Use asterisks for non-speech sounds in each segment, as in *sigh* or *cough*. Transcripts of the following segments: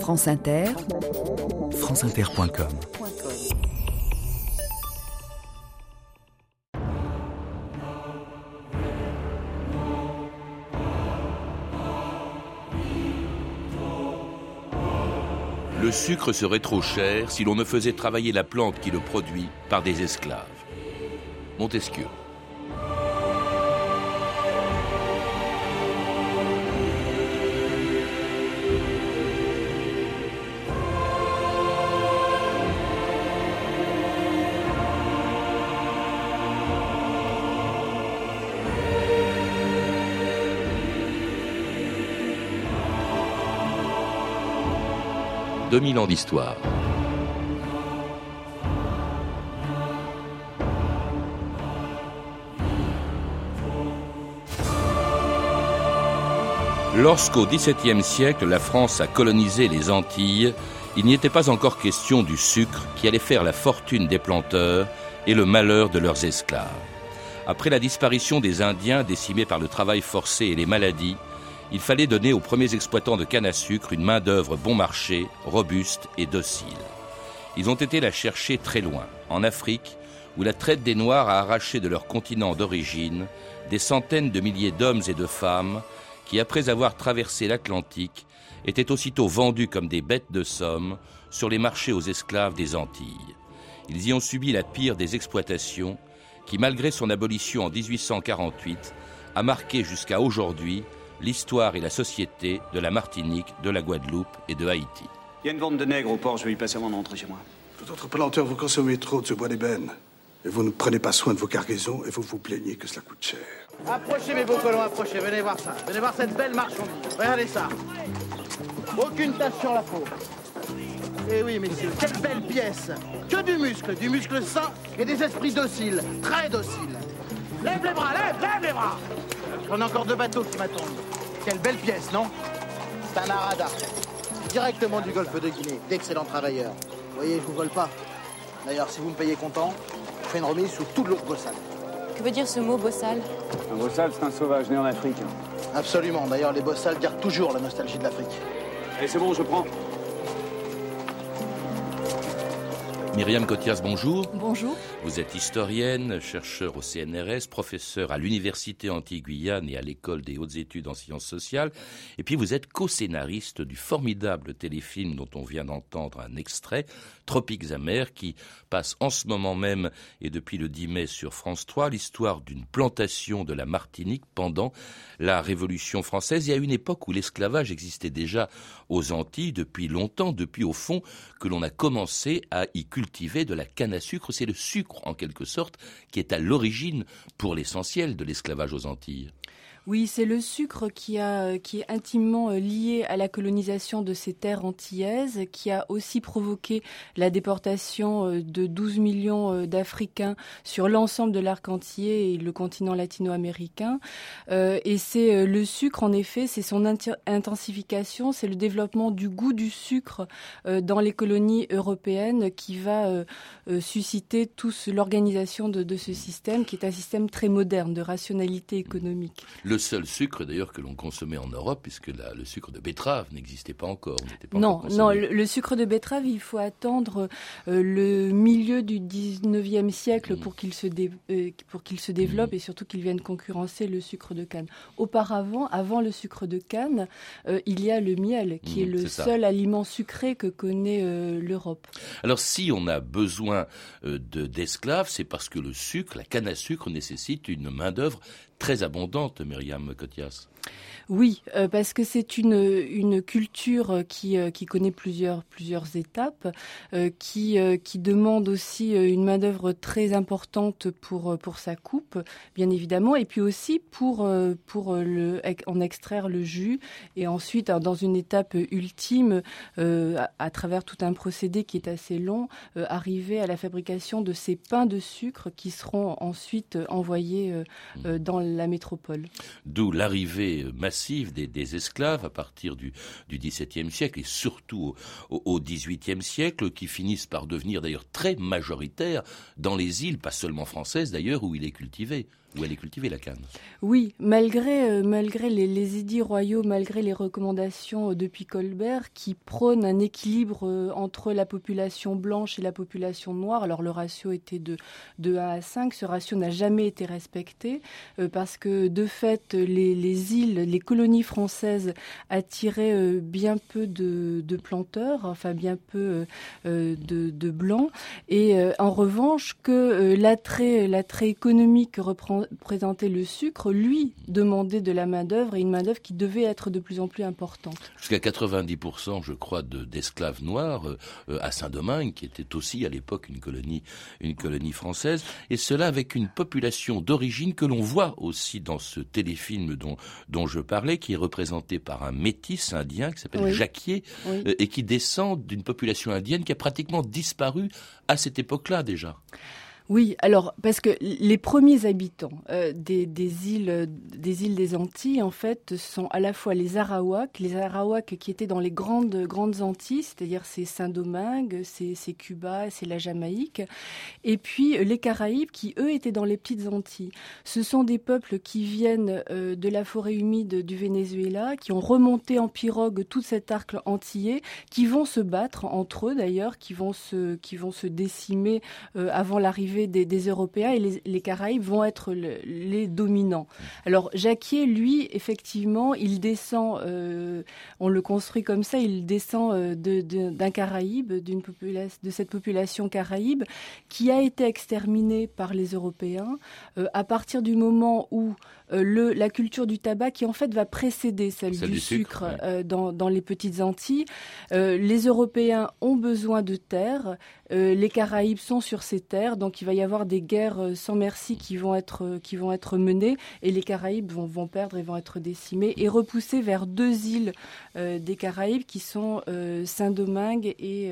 France Inter, franceinter.com Le sucre serait trop cher si l'on ne faisait travailler la plante qui le produit par des esclaves. Montesquieu. 2000 ans d'histoire. Lorsqu'au XVIIe siècle la France a colonisé les Antilles, il n'y était pas encore question du sucre qui allait faire la fortune des planteurs et le malheur de leurs esclaves. Après la disparition des Indiens décimés par le travail forcé et les maladies, il fallait donner aux premiers exploitants de canne à sucre une main-d'œuvre bon marché, robuste et docile. Ils ont été la chercher très loin, en Afrique, où la traite des Noirs a arraché de leur continent d'origine des centaines de milliers d'hommes et de femmes qui, après avoir traversé l'Atlantique, étaient aussitôt vendus comme des bêtes de somme sur les marchés aux esclaves des Antilles. Ils y ont subi la pire des exploitations qui, malgré son abolition en 1848, a marqué jusqu'à aujourd'hui l'histoire et la société de la Martinique, de la Guadeloupe et de Haïti. Il y a une vente de nègres au port, je vais y passer mon entrée chez moi. Vous autres planteurs, vous consommez trop de ce bois d'ébène. Et vous ne prenez pas soin de vos cargaisons et vous vous plaignez que cela coûte cher. Approchez mes beaux colons, approchez, venez voir ça. Venez voir cette belle marchandise. Regardez ça. Aucune tache sur la peau. Eh oui, messieurs, quelle belle pièce. Que du muscle, du muscle sain et des esprits dociles, très dociles. Lève les bras, lève, lève les bras. J'en ai encore deux bateaux qui m'attendent. Quelle belle pièce, non C'est un arada. Directement du golfe de Guinée. D'excellents travailleurs. Vous voyez, je vous vole pas. D'ailleurs, si vous me payez content, je fais une remise sous tout l'autre bossal. Que veut dire ce mot bossal? Un bossal, c'est un sauvage né en Afrique. Absolument. D'ailleurs, les bossals gardent toujours la nostalgie de l'Afrique. Allez, c'est bon, je prends. Myriam Cotias, bonjour. Bonjour. Vous êtes historienne, chercheur au CNRS, professeur à l'Université Antilles-Guyane et à l'École des hautes études en sciences sociales. Et puis vous êtes co-scénariste du formidable téléfilm dont on vient d'entendre un extrait, Tropiques amers, qui passe en ce moment même et depuis le 10 mai sur France 3 l'histoire d'une plantation de la Martinique pendant la Révolution française. Y a une époque où l'esclavage existait déjà aux Antilles depuis longtemps, depuis au fond que l'on a commencé à y cultiver de la canne à sucre. C'est le sucre, en quelque sorte, qui est à l'origine, pour l'essentiel, de l'esclavage aux Antilles. Oui, c'est le sucre qui, qui est intimement euh, lié à la colonisation de ces terres antillaises, qui a aussi provoqué la déportation euh, de 12 millions euh, d'Africains sur l'ensemble de l'arc entier et le continent latino-américain. et c'est le sucre, en effet, c'est son intensification, c'est le développement du goût du sucre dans les colonies européennes qui va susciter tous l'organisation de, ce système, qui est un système très moderne de rationalité économique seul sucre d'ailleurs que l'on consommait en Europe, puisque le sucre de betterave n'existait pas encore. non, non, le, sucre de betterave, il faut attendre euh, le milieu du 19e siècle mm. pour qu'il se, euh, pour qu'il se développe mm. et surtout qu'il vienne concurrencer le sucre de canne. Auparavant, avant le sucre de canne, euh, il y a le miel, qui mm, est le seul aliment sucré que connaît l'Europe. Alors si on a besoin d'esclaves, c'est parce que le sucre, la canne à sucre nécessite une main-d'œuvre très abondante, Myriam Cotias. Oui, euh, parce que c'est une, une culture qui, euh, qui connaît plusieurs, plusieurs étapes, euh, qui, qui demande aussi une main-d'œuvre très importante pour, pour sa coupe, bien évidemment, et puis aussi pour, pour le, en extraire le jus, et ensuite, dans une étape ultime, à, à, travers tout un procédé qui est assez long, arriver à la fabrication de ces pains de sucre qui seront ensuite envoyés dans la métropole. D'où l'arrivée massive des, esclaves à partir du, XVIIe siècle et surtout au, XVIIIe siècle, qui finissent par devenir d'ailleurs très majoritaires dans les îles, pas seulement françaises d'ailleurs, où il est cultivé où elle est cultivée la canne. Oui, malgré, euh, les, édits royaux, malgré les recommandations depuis Colbert qui prônent un équilibre entre la population blanche et la population noire, alors le ratio était de, de 1 à 5, ce ratio n'a jamais été respecté parce que de fait les, les, îles, les colonies françaises attiraient bien peu de, planteurs, enfin bien peu de, blancs, et en revanche que l'attrait, économique que représentait le sucre, lui demandait de la main-d'œuvre et une main-d'œuvre qui devait être de plus en plus importante. Jusqu'à 90%, je crois, d'esclaves noirs euh, à Saint-Domingue, qui était aussi à l'époque une colonie, une colonie française, et cela avec une population d'origine que l'on voit aussi dans ce téléfilm dont, dont je parlais, qui est représenté par un métis indien qui s'appelle Jacquier, euh, et qui descend d'une population indienne qui a pratiquement disparu à cette époque-là déjà. Oui, alors parce que les premiers habitants euh, des, îles des îles des Antilles en fait sont à la fois les Arawaks, les Arawaks qui étaient dans les grandes grandes Antilles, c'est-à-dire c'est Saint-Domingue, c'est Cuba, c'est la Jamaïque, et puis euh, les Caraïbes qui eux étaient dans les petites Antilles. Ce sont des peuples qui viennent euh, de la forêt humide du Venezuela, qui ont remonté en pirogue tout cet arc antillais, qui vont se battre entre eux d'ailleurs, qui vont se qui vont se décimer avant l'arrivée des, Européens et les, Caraïbes vont être les dominants. Alors Jacquier, lui, effectivement, il descend, euh, on le construit comme ça, il descend euh, d'un Caraïbe, d'une de cette population caraïbe qui a été exterminée par les Européens euh, à partir du moment où le, la culture du tabac qui en fait va précéder celle, du, sucre, dans, dans, les petites Antilles. les Européens ont besoin de terres, les Caraïbes sont sur ces terres, donc il va y avoir des guerres euh, sans merci qui vont être, euh, qui vont être menées et les Caraïbes vont, vont perdre et vont être décimés et repoussés vers deux îles euh, des Caraïbes qui sont Saint-Domingue et,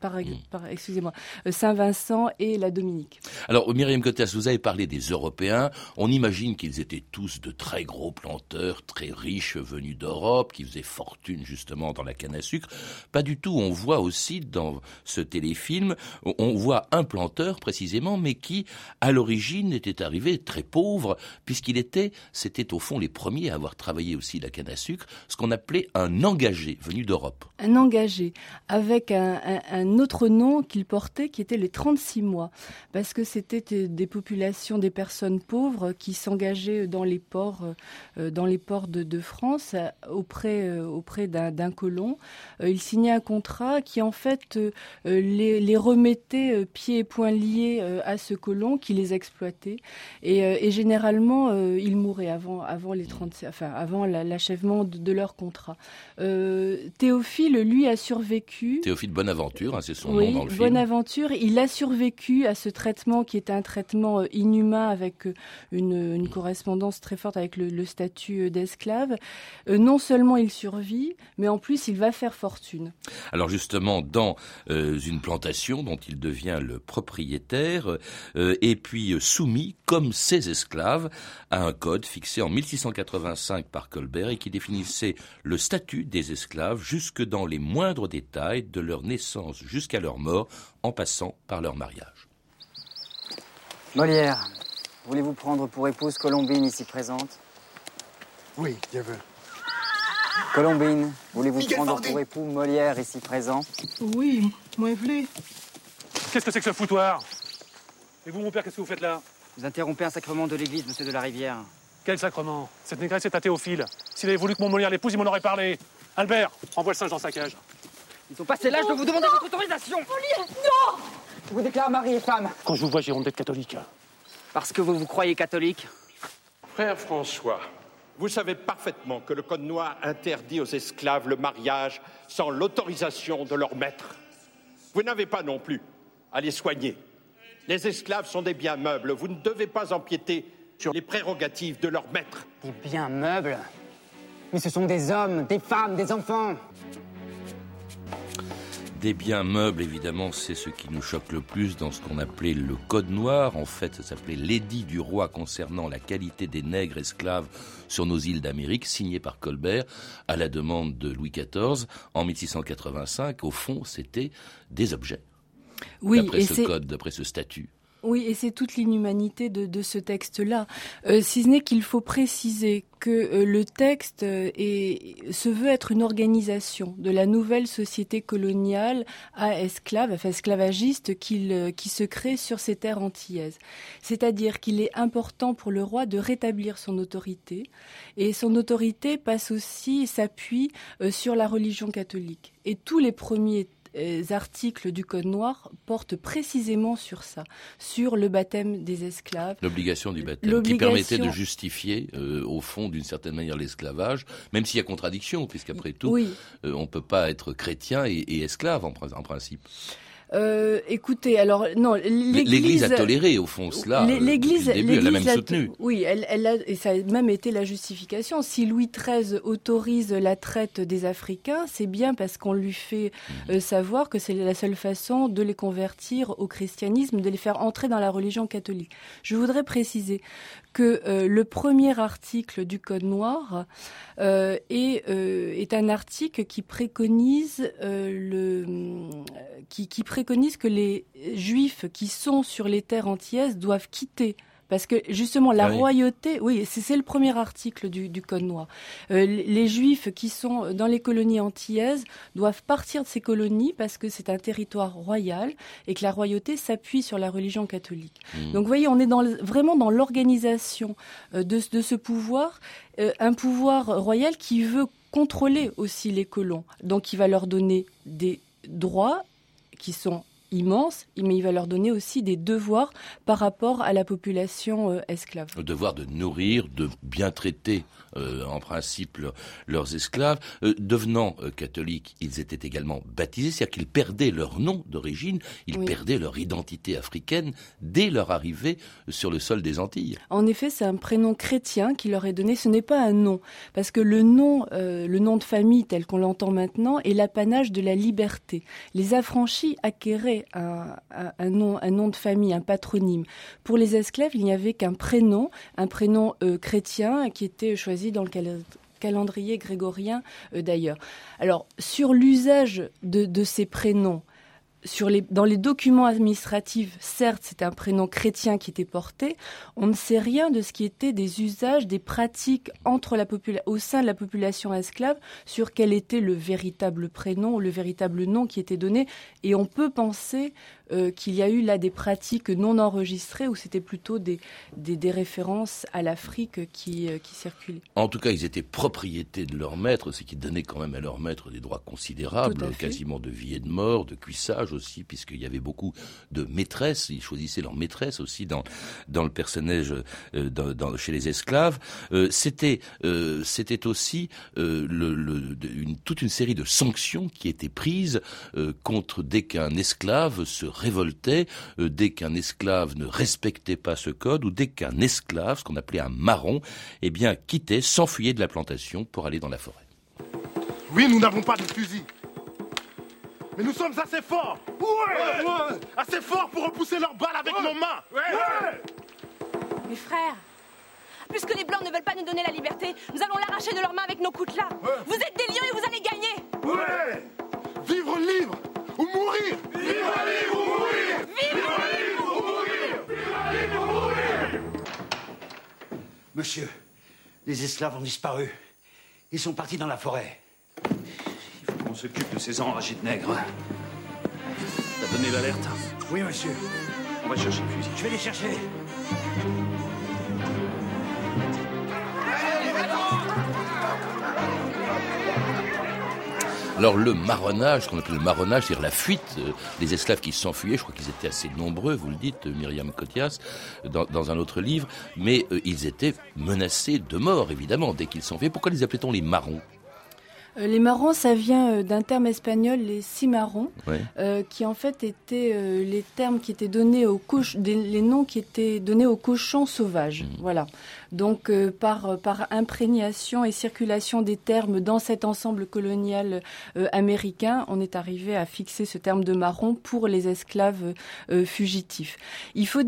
par, mm. par excusez-moi, Saint-Vincent et la Dominique. Alors, Myriam Cotas, vous avez parlé des Européens. On imagine qu'ils étaient tous de très gros planteurs, très riches, venus d'Europe, qui faisaient fortune justement dans la canne à sucre. Pas du tout. On voit aussi dans ce téléfilm, on voit un planteur précisément mais qui, à l'origine, était arrivé très pauvre, puisqu'il était, c'était au fond les premiers à avoir travaillé aussi la canne à sucre, ce qu'on appelait un engagé venu d'Europe. Un engagé, avec un, autre nom qu'il portait, qui était les 36 mois, parce que c'était des populations, des personnes pauvres qui s'engageaient dans les ports, euh, dans les ports de, France auprès, euh, auprès d'un colon. Euh, il signait un contrat qui en fait les, les remettait pieds et poings liés euh, à ce colon qui les exploitait. Et, euh, généralement, euh, ils mouraient avant, avant, les 30, enfin, avant l'achèvement de, leur contrat. Théophile, lui, a survécu. Théophile Bonaventure, hein, c'est son nom dans le film. Bonaventure, il a survécu à ce traitement qui est un traitement inhumain avec une, correspondance très forte avec le, statut d'esclave. non seulement il survit, mais en plus il va faire fortune. Alors justement, dans une plantation dont il devient le propriétaire, euh, et puis euh, soumis, comme ses esclaves, à un code fixé en 1685 par Colbert et qui définissait le statut des esclaves jusque dans les moindres détails de leur naissance jusqu'à leur mort, en passant par leur mariage. Molière, voulez-vous prendre pour épouse Colombine ici présente Oui, Dieu veut. Colombine, voulez-vous prendre pour époux Molière ici présent Oui, moi voulez. Qu'est-ce que c'est que ce foutoir? Et vous, mon père, qu'est-ce que vous faites là? Vous interrompez un sacrement de l'église, monsieur de la Rivière. Quel sacrement? Cette négresse est à Théophile. S'il avait voulu que mon Molière l'épouse, il m'en aurait parlé. Albert, envoie le singe dans sa cage. Ils sont passés l'âge de vous demander votre autorisation Molière, non Je vous déclare mari et femme. Quand je vous vois, j'ai honte d'être catholique. Parce que vous vous croyez catholique Frère François, vous savez parfaitement que le Code noir interdit aux esclaves le mariage sans l'autorisation de leur maître. Vous n'avez pas non plus à les soigner, les esclaves sont des biens meubles. Vous ne devez pas empiéter sur les prérogatives de leurs maîtres. Des biens meubles? Mais ce sont des hommes, des femmes, des enfants. Des biens meubles, évidemment, c'est ce qui nous choque le plus dans ce qu'on appelait le Code noir. En fait, ça s'appelait l'édit du roi concernant la qualité des nègres esclaves sur nos îles d'Amérique, signé par Colbert à la demande de Louis XIV en 1685. Au fond, c'était des objets oui, d'après ce code, d'après ce statut. Oui, et c'est toute l'inhumanité de, ce texte-là. Euh, si ce n'est qu'il faut préciser que euh, le texte euh, se veut être une organisation de la nouvelle société coloniale à esclaves, enfin esclavagiste, qui se crée sur ces terres antillaises. C'est-à-dire qu'il est important pour le roi de rétablir son autorité, et son autorité passe aussi, s'appuie sur la religion catholique. Et tous les premiers articles du Code noir portent précisément sur ça, sur le baptême des esclaves. L'obligation du baptême, qui permettait de justifier, euh, au fond, d'une certaine manière, l'esclavage, même s'il y a contradiction, puisqu'après tout, euh, on ne peut pas être chrétien et, esclave en principe. Euh, écoutez, alors non, l'Église a toléré au fond cela. Euh, L'Église, elle a même soutenu. Oui, elle, elle a, et ça a même été la justification. Si Louis XIII autorise la traite des Africains, c'est bien parce qu'on lui fait mhm. euh, savoir que c'est la seule façon de les convertir au christianisme, de les faire entrer dans la religion catholique. Je voudrais préciser que euh, le premier article du Code noir euh, est, euh, est, un article qui préconise le qui, qui préconise que les juifs qui sont sur les terres antillaises doivent quitter parce que justement, la ah royauté, oui, c'est le premier article du, du Code noir. Euh, les Juifs qui sont dans les colonies antillaises doivent partir de ces colonies parce que c'est un territoire royal et que la royauté s'appuie sur la religion catholique. Hmm. Donc, vous voyez, on est dans, vraiment dans l'organisation euh, de, de, ce pouvoir, euh, un pouvoir royal qui veut contrôler aussi les colons. Donc, il va leur donner des droits qui sont immense, mais il va leur donner aussi des devoirs par rapport à la population euh, esclave. Le devoir de nourrir, de bien traiter euh, en principe leurs esclaves. Euh, devenant catholiques, ils étaient également baptisés, c'est-à-dire qu'ils perdaient leur nom d'origine, ils perdaient leur identité africaine dès leur arrivée sur le sol des Antilles. En effet, c'est un prénom chrétien qui leur est donné, ce n'est pas un nom, parce que le nom, le nom de famille tel qu'on l'entend maintenant est l'apanage de la liberté. Les affranchis acquéraient un, nom, de famille, un patronyme. Pour les esclaves, il n'y avait qu'un prénom, un prénom euh, chrétien qui était choisi dans le calendrier grégorien euh, d'ailleurs. Alors, sur l'usage de, ces prénoms, dans les documents administratifs, certes, c'est un prénom chrétien qui était porté. On ne sait rien de ce qui était des usages, des pratiques entre la au sein de la population esclave sur quel était le véritable prénom, le véritable nom qui était donné. Et on peut penser euh, qu'il y a eu là des pratiques non enregistrées ou c'était plutôt des, des, références à l'Afrique qui, euh, qui circulaient. En tout cas, ils étaient propriétés de leur maître, ce qui donnait quand même à leur maître des droits considérables, quasiment de vie et de mort, de cuissage aussi, puisqu'il y avait beaucoup de maîtresses. Ils choisissaient leur maîtresse aussi dans, dans le personnage euh, dans, chez les esclaves. c'était c'était aussi le, une, toute une série de sanctions qui étaient prises contre dès qu'un esclave se révoltait euh, dès qu'un esclave ne respectait pas ce code ou dès qu'un esclave, ce qu'on appelait un marron, eh bien quittait, s'enfuyait de la plantation pour aller dans la forêt. Oui, nous n'avons pas de fusil. Mais nous sommes assez forts. Ouais, Assez forts pour repousser leurs balles avec nos mains. Mes frères, puisque les Blancs ne veulent pas nous donner la liberté, nous allons l'arracher de leurs mains avec nos coutelas. Vous êtes des lions et vous allez gagner Monsieur, les esclaves ont disparu. Ils sont partis dans la forêt. Il faut qu'on s'occupe de ces enragés de nègres. T'as donné l'alerte Oui, monsieur. On va chercher le fusil. Je vais les chercher. Alors le marronnage, qu'on appelle le marronnage, c'est-à-dire la fuite euh, des esclaves qui s'enfuyaient, je crois qu'ils étaient assez nombreux, vous le dites, Myriam Cotias, dans, un autre livre, mais euh, ils étaient menacés de mort, évidemment, dès qu'ils s'enfuyaient. Pourquoi les appelait-on les marrons? euh, les marrons, ça vient euh, d'un terme espagnol, les cimarrons, euh, qui en fait étaient les termes qui étaient donnés aux cochons, les noms qui étaient donnés aux cochons sauvages. Mmh. Voilà. Donc par par imprégnation et circulation des termes dans cet ensemble colonial américain, on est arrivé à fixer ce terme de marron pour les esclaves fugitifs. Il faut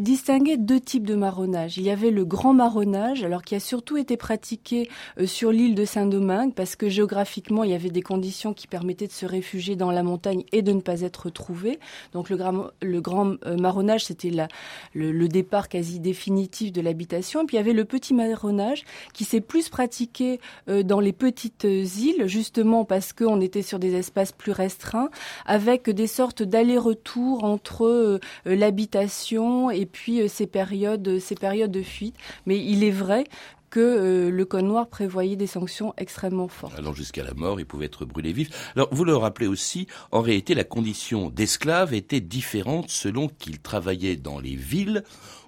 distinguer deux types de marronnage. Il y avait le grand marronnage, alors qui a surtout été pratiqué euh, sur l'île de Saint-Domingue, parce que géographiquement, il y avait des conditions qui permettaient de se réfugier dans la montagne et de ne pas être trouvé. Donc le grand, le grand euh, marronnage, c'était le, le, départ quasi définitif de l'habitation. Et puis il y avait le petit marronnage, qui s'est plus pratiqué euh, dans les petites îles, justement parce qu'on était sur des espaces plus restreints, avec des sortes d'allers-retours entre l'habitation et puis euh, ces périodes, ces périodes de fuite. Mais il est vrai que euh, le Code noir prévoyait des sanctions extrêmement fortes. Alors jusqu'à la mort, il pouvait être brûlé vif. Alors vous le rappelez aussi, en réalité, la condition d'esclave était différente selon qu'il travaillait dans les villes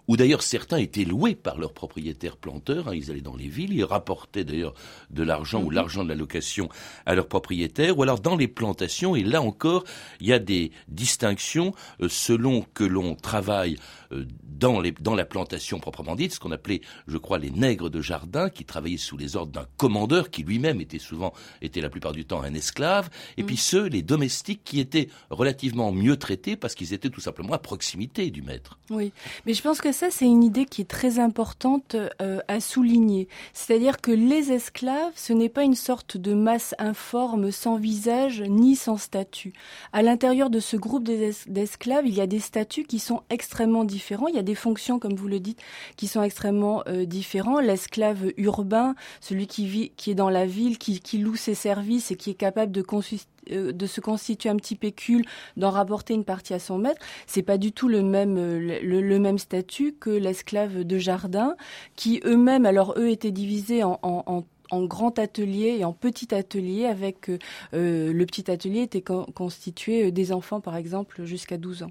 où d'ailleurs certains étaient loués par leurs propriétaires planteurs. Hein, ils allaient dans les villes, ils rapportaient d'ailleurs de l'argent ou mhm. l'argent de la location à leurs propriétaires, ou alors dans les plantations. Et là encore, il y a des distinctions euh, selon que l'on travaille euh, dans, les, dans la plantation proprement dite, ce qu'on appelait, je crois, les nègres de jardin, qui travaillaient sous les ordres d'un commandeur, qui lui-même était souvent, était la plupart du temps un esclave, et puis mhm. ceux, les domestiques, qui étaient relativement mieux traités parce qu'ils étaient tout simplement à proximité du maître. Oui, mais je pense que ça, c'est une idée qui est très importante euh, à souligner. C'est-à-dire que les esclaves, ce n'est pas une sorte de masse informe sans visage ni sans statut. À l'intérieur de ce groupe d'esclaves, il y a des statuts qui sont extrêmement différents. Il y a des fonctions, comme vous le dites, qui sont extrêmement euh, différents. L'esclave urbain, celui qui vit, qui est dans la ville, qui, loue ses services et qui est capable de consulter euh, de se constituer un petit pécule, d'en rapporter une partie à son maître, c'est pas du tout le même euh, le, même statut que l'esclave de jardin, qui eux-mêmes, alors eux étaient divisés en, en, en grand atelier et en petit atelier avec euh, le petit atelier était constitué des enfants par exemple jusqu'à 12 ans.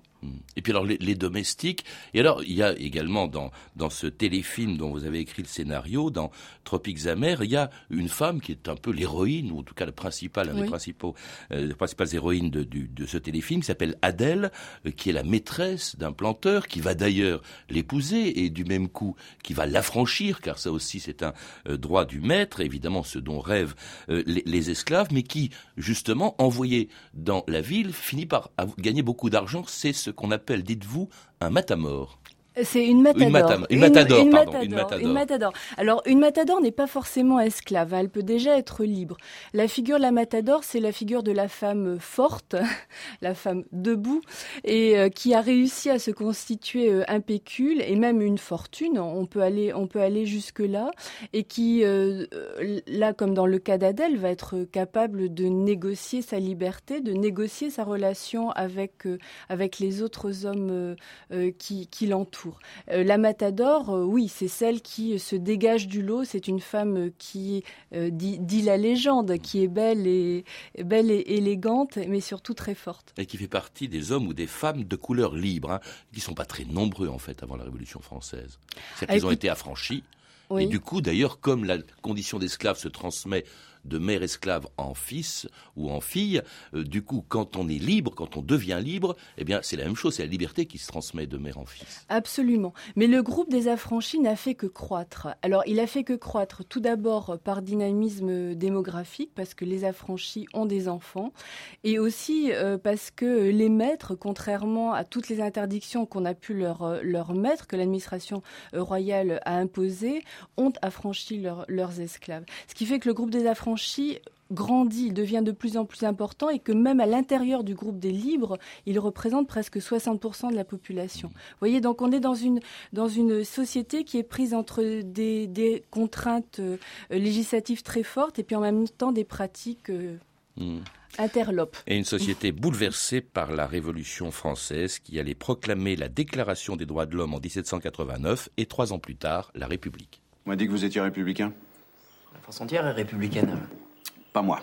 Et puis alors les, domestiques. Et alors il y a également dans dans ce téléfilm dont vous avez écrit le scénario, dans Tropiques amers, il y a une femme qui est un peu l'héroïne ou en tout cas la principale, un des principaux, euh, les principales héroïnes de, de ce téléfilm, qui s'appelle Adèle, euh, qui est la maîtresse d'un planteur, qui va d'ailleurs l'épouser et du même coup qui va l'affranchir, car ça aussi c'est un euh, droit du maître, évidemment ce dont rêvent les, les, esclaves, mais qui justement envoyé dans la ville finit par gagner beaucoup d'argent. C'est ce qu'on appelle, dites-vous, un matamor. C'est une matador. Une, matador, une, pardon, une, matador. Alors, une matador n'est pas forcément esclave. Hein. Elle peut déjà être libre. La figure de la matador, c'est la figure de la femme forte, *laughs* la femme debout, et euh, qui a réussi à se constituer euh, un pécule et même une fortune. On peut aller, on peut aller jusque là, et qui, euh, là, comme dans le cas d'Adèle, va être capable de négocier sa liberté, de négocier sa relation avec avec les autres hommes qui, qui l'entourent. Euh, la Matador, euh, oui, c'est celle qui se dégage du lot. C'est une femme qui euh, dit, la légende, qui est belle et belle et élégante, mais surtout très forte. Et qui fait partie des hommes ou des femmes de couleur libre, hein, qui sont pas très nombreux en fait avant la Révolution française. C'est qu'ils ont été affranchis. Et du coup, d'ailleurs, comme la condition d'esclave se transmet de mère esclave en fils ou en fille. Euh, du coup, quand on est libre, quand on devient libre, eh bien, c'est la même chose, c'est la liberté qui se transmet de mère en fils. Absolument. Mais le groupe des affranchis n'a fait que croître. Alors, il a fait que croître tout d'abord par dynamisme démographique, parce que les affranchis ont des enfants, et aussi euh, parce que les maîtres, contrairement à toutes les interdictions qu'on a pu leur, euh, leur mettre, que l'administration royale a imposées, ont affranchi leurs esclaves. Ce qui fait que le groupe des affranchis grandit, il devient de plus en plus important et que même à l'intérieur du groupe des libres, il représente presque 60% de la population. Vous voyez, donc on est dans une, dans une société qui est prise entre des, des contraintes euh, législatives très fortes et puis en même temps des pratiques euh, hmm. interlopes. Et une société bouleversée par la Révolution française qui allait proclamer la Déclaration des droits de l'homme en 1789 et trois ans plus tard, la République. On m'a dit que vous étiez républicain France entière est républicaine. Pas moi.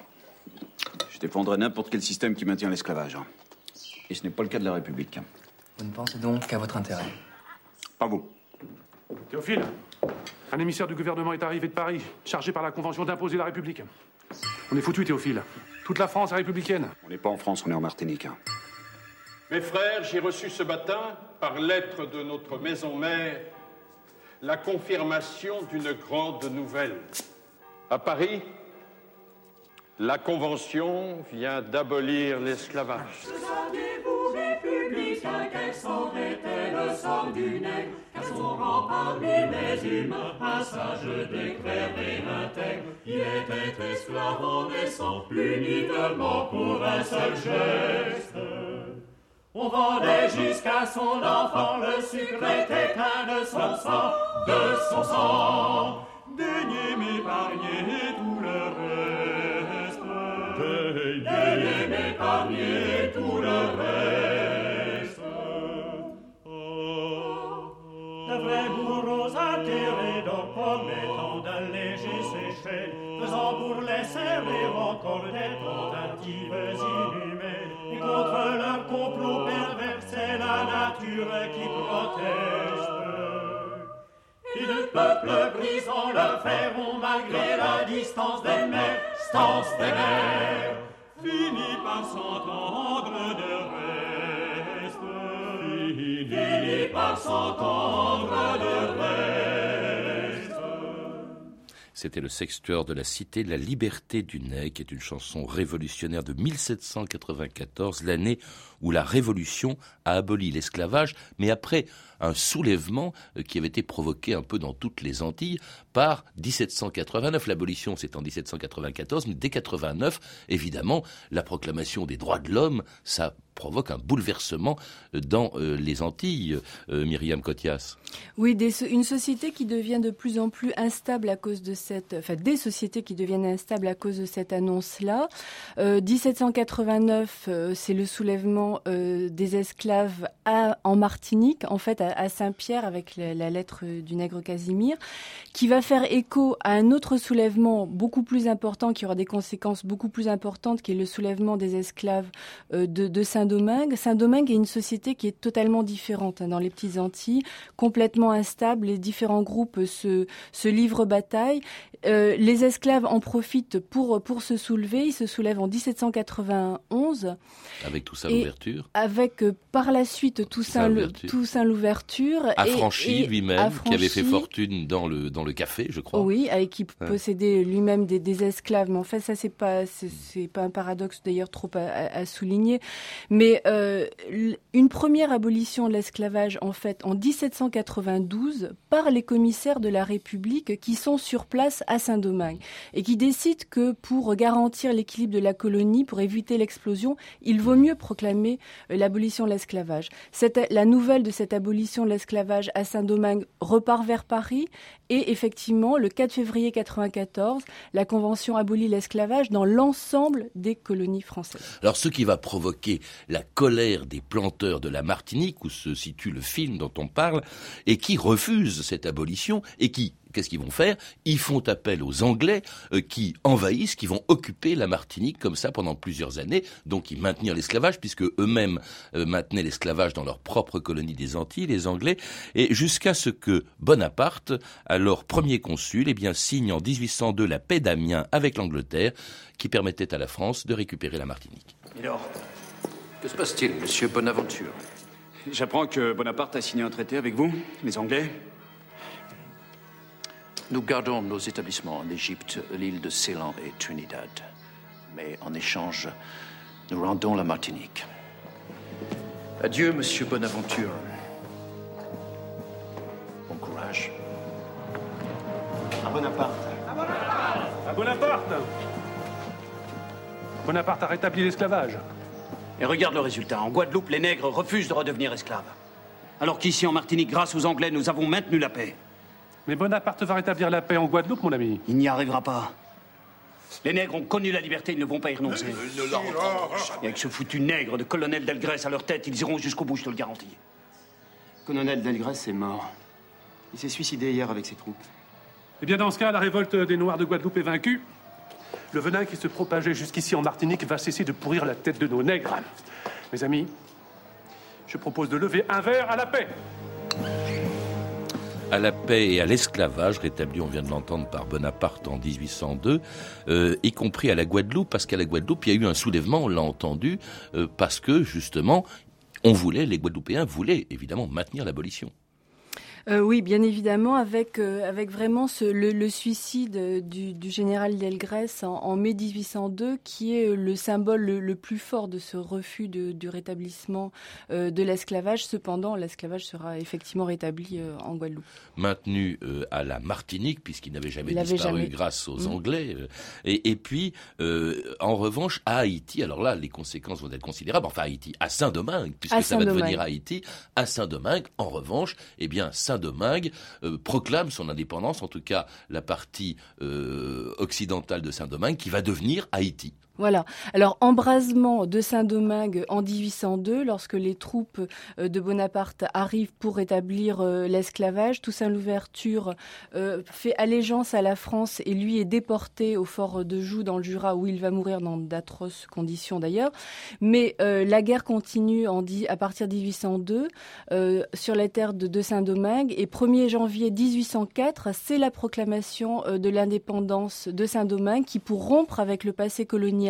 Je défendrai n'importe quel système qui maintient l'esclavage. Et ce n'est pas le cas de la République. Vous ne pensez donc qu'à votre intérêt Pas vous. Théophile, un émissaire du gouvernement est arrivé de Paris, chargé par la Convention d'imposer la République. On est foutu, Théophile. Toute la France est républicaine. On n'est pas en France, on est en Martinique. Mes frères, j'ai reçu ce matin, par lettre de notre maison mère, la confirmation d'une grande nouvelle. À Paris, la Convention vient d'abolir l'esclavage. rempart du nègre, car son rempart parmi les humains, un sage déclare et intègre. Il était esclave en naissant, uniquement pour un seul geste. On vendait jusqu'à son enfant, le sucre était plein de son sang, de son sang. Daignez m'épargner tout le reste. Daignez m'épargner tout le reste. Oh, le vrai bourreau s'attirait donc promettant d'alléger ses chaînes, faisant pour les servir encore des tentatives inhumaines. Et contre leur complot pervers, c'est la nature qui proteste. Et le peuple brisant le feront malgré la distance des mers, stance des mers, finit par s'entendre de reste. Finit par s'entendre de reste. C'était le sextueur de la cité, La liberté du nez, qui est une chanson révolutionnaire de 1794, l'année où la Révolution a aboli l'esclavage, mais après un soulèvement euh, qui avait été provoqué un peu dans toutes les Antilles par 1789. L'abolition, c'est en 1794, mais dès 89, évidemment, la proclamation des droits de l'homme, ça provoque un bouleversement dans euh, les Antilles, euh, Myriam Cotias. Oui, des, une société qui devient de plus en plus instable à cause de cette, enfin des sociétés qui deviennent instables à cause de cette annonce-là. Euh, 1789, c'est le soulèvement des esclaves en Martinique, en fait à, à Saint-Pierre avec la, la, lettre du nègre Casimir, qui va faire écho à un autre soulèvement beaucoup plus important, qui aura des conséquences beaucoup plus importantes, qui est le soulèvement des esclaves de, de Saint Saint-Domingue. Saint-Domingue est une société qui est totalement différente hein, dans les petites Antilles, complètement instable. Les différents groupes se livrent bataille. Euh, les esclaves en profitent pour, pour se soulever. Ils se soulèvent en 1791. Avec Toussaint l'ouverture Avec euh, par la suite Toussaint l'ouverture. Affranchi lui-même, qui avait fait fortune dans le, dans le café, je crois. Oui, et qui ouais. possédait lui-même des, des, esclaves. Mais en fait, ça, c'est pas, c'est pas un paradoxe d'ailleurs trop à, à, souligner. Mais euh, une première abolition de l'esclavage, en fait, en 1792, par les commissaires de la République qui sont sur place à Saint-Domingue et qui décident que pour garantir l'équilibre de la colonie, pour éviter l'explosion, il vaut mieux proclamer euh, l'abolition de l'esclavage. La nouvelle de cette abolition de l'esclavage à Saint-Domingue repart vers Paris et effectivement, le 4 février 94, la Convention abolit l'esclavage dans l'ensemble des colonies françaises. Alors, ce qui va provoquer la colère des planteurs de la Martinique, où se situe le film dont on parle, et qui refusent cette abolition et qui qu'est-ce qu'ils vont faire? Ils font appel aux Anglais euh, qui envahissent, qui vont occuper la Martinique comme ça pendant plusieurs années, donc ils maintenir l'esclavage puisque eux-mêmes euh, maintenaient l'esclavage dans leur propre colonie des Antilles, les Anglais, et jusqu'à ce que Bonaparte, alors premier consul, eh bien signe en 1802 la paix d'Amiens avec l'Angleterre, qui permettait à la France de récupérer la Martinique. Alors, que se passe-t-il, Monsieur Bonaventure? J'apprends que Bonaparte a signé un traité avec vous, les Anglais? Nous gardons nos établissements en Égypte, l'île de Ceylan et Trinidad. Mais en échange, nous rendons la Martinique. Adieu, Monsieur Bonaventure. Bon courage. À Bonaparte. À Bonaparte À Bonaparte Bonaparte a rétabli l'esclavage. Et regarde le résultat. En Guadeloupe, les nègres refusent de redevenir esclaves. Alors qu'ici, en Martinique, grâce aux Anglais, nous avons maintenu la paix. Mais Bonaparte va rétablir la paix en Guadeloupe, mon ami. Il n'y arrivera pas. Les nègres ont connu la liberté, ils ne vont pas y renoncer. Ne la Et avec ce foutu nègre de colonel Delgrès à leur tête, ils iront jusqu'au bout, je te le garantis. Colonel Delgrès est mort. Il s'est suicidé hier avec ses troupes. Eh bien, dans ce cas, la révolte des Noirs de Guadeloupe est vaincue. Le venin qui se propageait jusqu'ici en Martinique va cesser de pourrir la tête de nos nègres. Mes amis, je propose de lever un verre à la paix à la paix et à l'esclavage rétabli, on vient de l'entendre par Bonaparte en 1802, euh, y compris à la Guadeloupe, parce qu'à la Guadeloupe, il y a eu un soulèvement, on l'a entendu, euh, parce que justement, on voulait, les Guadeloupéens voulaient évidemment maintenir l'abolition. Euh, oui, bien évidemment, avec, euh, avec vraiment ce, le, suicide du, du général Delgrès en, en, mai 1802, qui est le symbole le, plus fort de ce refus de, du rétablissement euh, de l'esclavage. Cependant, l'esclavage sera effectivement rétabli en Guadeloupe. Maintenu à la Martinique, puisqu'il n'avait jamais disparu grâce aux mm. Anglais. Et, et puis, en revanche, à Haïti, alors là, les conséquences vont être considérables. Enfin, Haïti, à Saint-Domingue, puisque ça va devenir Haïti. À Saint-Domingue, en revanche, eh bien, Saint-Domingue euh, proclame son indépendance, en tout cas la partie euh, occidentale de Saint-Domingue, qui va devenir Haïti. Voilà. Alors, embrasement de Saint-Domingue en 1802, lorsque les troupes euh, de Bonaparte arrivent pour rétablir euh, l'esclavage. Toussaint Louverture euh, fait allégeance à la France et lui est déporté au fort de Joux dans le Jura où il va mourir dans d'atroces conditions d'ailleurs. Mais la guerre continue à partir de 1802 sur les terres de, de Saint-Domingue et 1er janvier 1804, c'est la proclamation de l'indépendance de Saint-Domingue qui, pour rompre avec le passé colonial,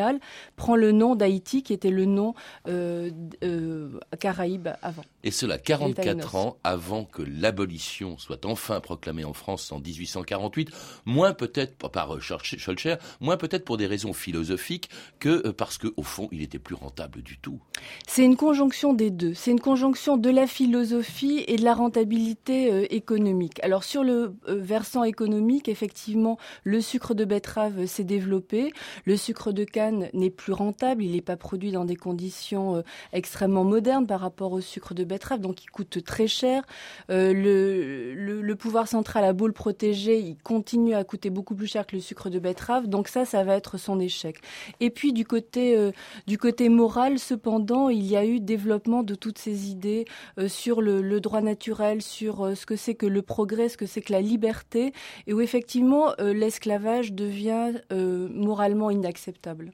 prend le nom d'Haïti, qui était le nom euh, euh, Caraïbes avant. Et cela 44 ans avant que l'abolition soit enfin proclamée en France en 1848, moins peut-être par Schulcher, moins peut-être pour des raisons philosophiques que euh, parce qu'au fond, il était plus rentable du tout. C'est une conjonction des deux. C'est une conjonction de la philosophie et de la rentabilité économique. Alors sur le versant économique, effectivement, le sucre de betterave s'est développé, le sucre de canne n'est plus rentable, il n'est pas produit dans des conditions euh, extrêmement modernes par rapport au sucre de betterave, donc il coûte très cher. Euh, le, pouvoir central à boule protégé, il continue à coûter beaucoup plus cher que le sucre de betterave, donc ça, ça va être son échec. Et puis du côté, euh, du côté moral, cependant, il y a eu développement de toutes ces idées sur le, droit naturel, sur ce que c'est que le progrès, ce que c'est que la liberté, et où effectivement l'esclavage devient moralement inacceptable.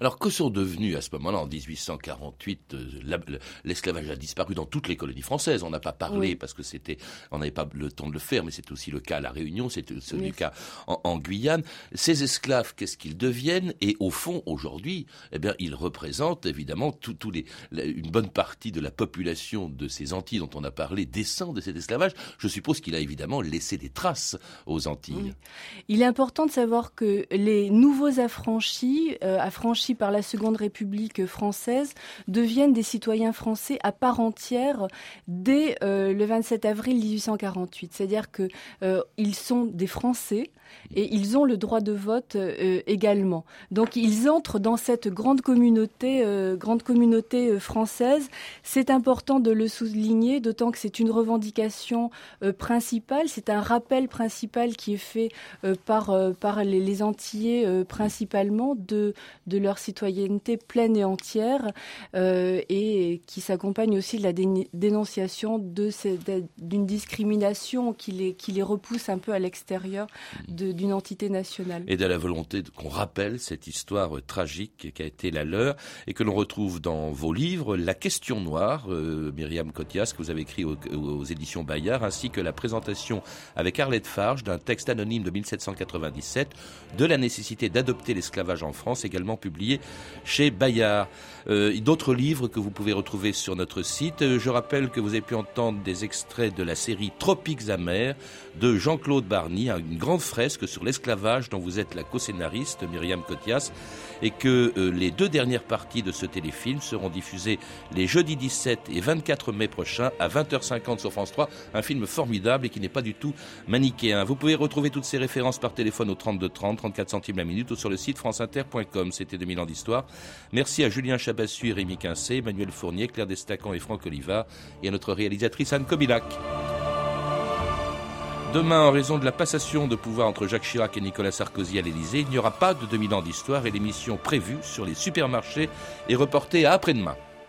Alors que sont devenus à ce moment-là, en 1848, euh, l'esclavage a disparu dans toutes les colonies françaises. On n'a pas parlé parce que c'était, on n'avait pas le temps de le faire, mais c'est aussi le cas à la Réunion, c'est le cas en, Guyane. Ces esclaves, qu'est-ce qu'ils deviennent? Et au fond, aujourd'hui, eh bien, ils représentent évidemment tout, les, une bonne partie de la population de ces Antilles dont on a parlé descend de cet esclavage. Je suppose qu'il a évidemment laissé des traces aux Antilles. Il est important de savoir que les nouveaux affranchis, euh, affranchis par la Seconde République française deviennent des citoyens français à part entière dès euh, le 27 avril 1848. C'est-à-dire qu'ils euh, sont des Français et ils ont le droit de vote euh, également. Donc ils entrent dans cette grande communauté, grande communauté française. C'est important de le souligner, d'autant que c'est une revendication principale, c'est un rappel principal qui est fait par, les, les Antillais principalement de, de leur citoyenneté pleine et entière euh, et qui s'accompagne aussi de la dénonciation d'une discrimination qui les, qui les repousse un peu à l'extérieur d'une entité nationale. Et de la volonté qu'on rappelle cette histoire tragique qui a été la leur et que l'on retrouve dans vos livres, La question noire, euh, Myriam Cotias, que vous avez écrit aux, éditions Bayard, ainsi que la présentation avec Arlette Farge d'un texte anonyme de 1797 de la nécessité d'adopter l'esclavage en France, également publié chez Bayard. Euh, D'autres livres que vous pouvez retrouver sur notre site. Euh, je rappelle que vous avez pu entendre des extraits de la série Tropiques amers de Jean-Claude Barny, une grande fresque sur l'esclavage dont vous êtes la co-scénariste, Myriam Cotias, et que euh, les deux dernières parties de ce téléfilm seront diffusées les jeudis 17 et 24 mai prochains à 20h50 sur France 3. Un film formidable et qui n'est pas du tout manichéen. Vous pouvez retrouver toutes ces références par téléphone au 32 30, 34 centimes la minute ou sur le site franceinter.com. C'était 2000 ans d'histoire. Merci à Julien Chabassu, Rémi Quincé, Emmanuel Fournier, Claire Destacan et Franck Oliva et à notre réalisatrice Anne Kobilac. Demain, en raison de la passation de pouvoir entre Jacques Chirac et Nicolas Sarkozy à l'Élysée, il n'y aura pas de 2000 ans d'histoire et l'émission prévue sur les supermarchés est reportée à après-demain.